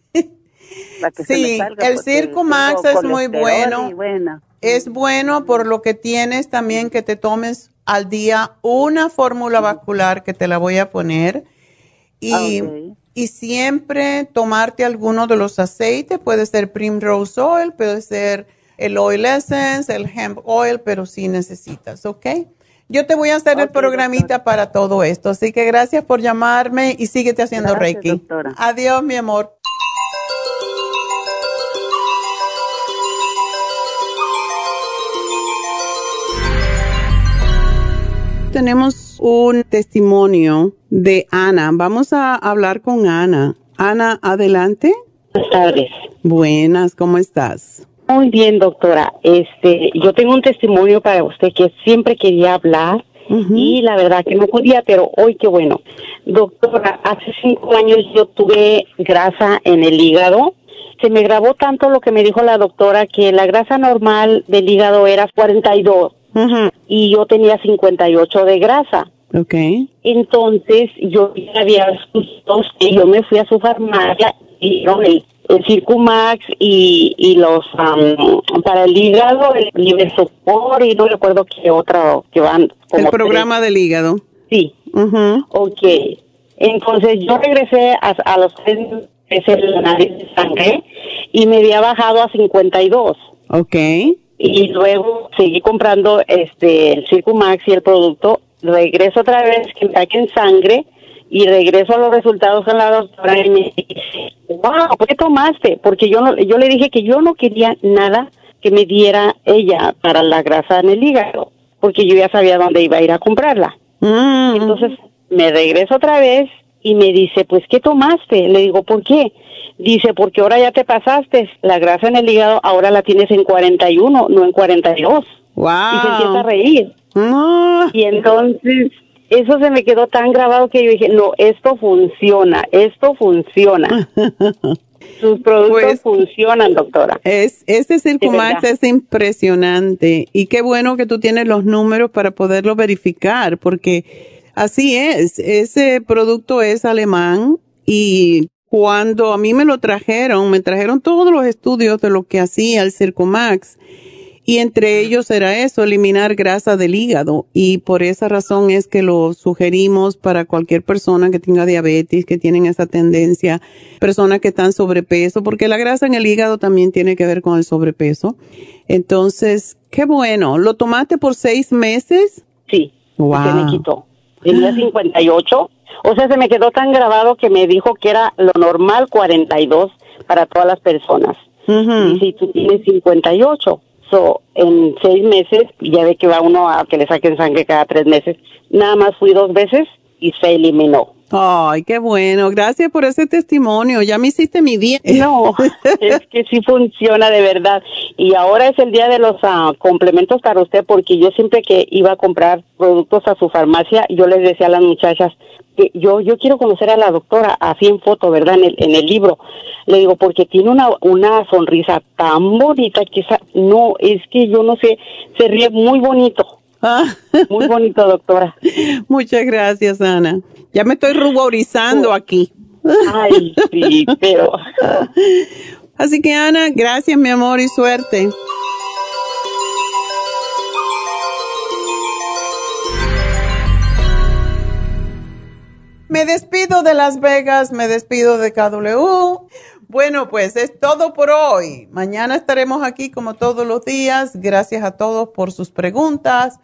sí, el Circo Max es muy bueno. Es bueno por lo que tienes también que te tomes al día una fórmula vascular que te la voy a poner. Y, y siempre tomarte alguno de los aceites, puede ser Primrose Oil, puede ser el Oil Essence, el Hemp Oil, pero si necesitas, ¿ok? Yo te voy a hacer el programita para todo esto, así que gracias por llamarme y síguete haciendo Reiki. Adiós, mi amor. tenemos un testimonio de Ana. Vamos a hablar con Ana. Ana, adelante. Buenas tardes. Buenas, ¿cómo estás? Muy bien, doctora. Este, yo tengo un testimonio para usted que siempre quería hablar y la verdad que no podía, pero hoy qué bueno. Doctora, hace cinco años yo tuve grasa en el hígado. Se me grabó tanto lo que me dijo la doctora que la grasa normal del hígado era 42 y yo tenía 58 de grasa. Okay. Entonces yo había escuchado que yo me fui a su farmacia y el, el Circumax y, y los para el hígado, el Libre y no recuerdo qué otro que van. el programa del hígado. Sí. Uh Ok. Entonces yo regresé a, a los tres meses de análisis de sangre y me había bajado a 52. Ok y luego seguí comprando este el Circumax y el producto, regreso otra vez que me en sangre y regreso a los resultados con la doctora y me dice, wow, ¿por qué tomaste? Porque yo, no, yo le dije que yo no quería nada que me diera ella para la grasa en el hígado, porque yo ya sabía dónde iba a ir a comprarla. Mm. Entonces me regreso otra vez y me dice, pues, ¿qué tomaste? Le digo, ¿por qué? Dice, porque ahora ya te pasaste, la grasa en el hígado ahora la tienes en 41, no en 42. Wow. Y se empieza a reír. Y entonces, eso se me quedó tan grabado que yo dije, no, esto funciona, esto funciona. Sus productos pues, funcionan, doctora. Es, ese Circumax es impresionante y qué bueno que tú tienes los números para poderlo verificar, porque así es, ese producto es alemán y cuando a mí me lo trajeron, me trajeron todos los estudios de lo que hacía el Circumax y entre ellos era eso, eliminar grasa del hígado. Y por esa razón es que lo sugerimos para cualquier persona que tenga diabetes, que tienen esa tendencia, personas que están sobrepeso, porque la grasa en el hígado también tiene que ver con el sobrepeso. Entonces, qué bueno. ¿Lo tomaste por seis meses? Sí. Wow. Se me quitó. Tenía 58. O sea, se me quedó tan grabado que me dijo que era lo normal 42 para todas las personas. Y si tú tienes 58, en seis meses, ya ve que va uno a que le saquen sangre cada tres meses, nada más fui dos veces y se eliminó. Ay, qué bueno. Gracias por ese testimonio. Ya me hiciste mi día. No, es que sí funciona de verdad. Y ahora es el día de los ah, complementos para usted porque yo siempre que iba a comprar productos a su farmacia, yo les decía a las muchachas, yo, yo quiero conocer a la doctora, así en foto, ¿verdad? En el, en el libro. Le digo, porque tiene una, una sonrisa tan bonita que esa, no, es que yo no sé, se ríe muy bonito. Ah. Muy bonito, doctora. Muchas gracias, Ana. Ya me estoy ruborizando aquí. Ay, sí, pero. Así que, Ana, gracias, mi amor, y suerte. Me despido de Las Vegas, me despido de KW. Bueno, pues es todo por hoy. Mañana estaremos aquí como todos los días. Gracias a todos por sus preguntas.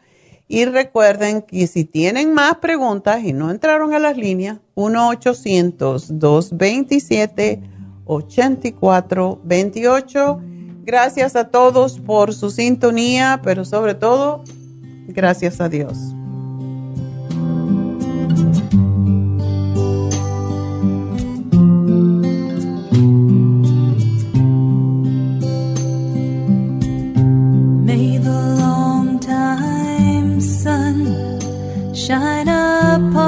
Y recuerden que si tienen más preguntas y no entraron a las líneas, 1-800-227-8428. Gracias a todos por su sintonía, pero sobre todo, gracias a Dios. Shine upon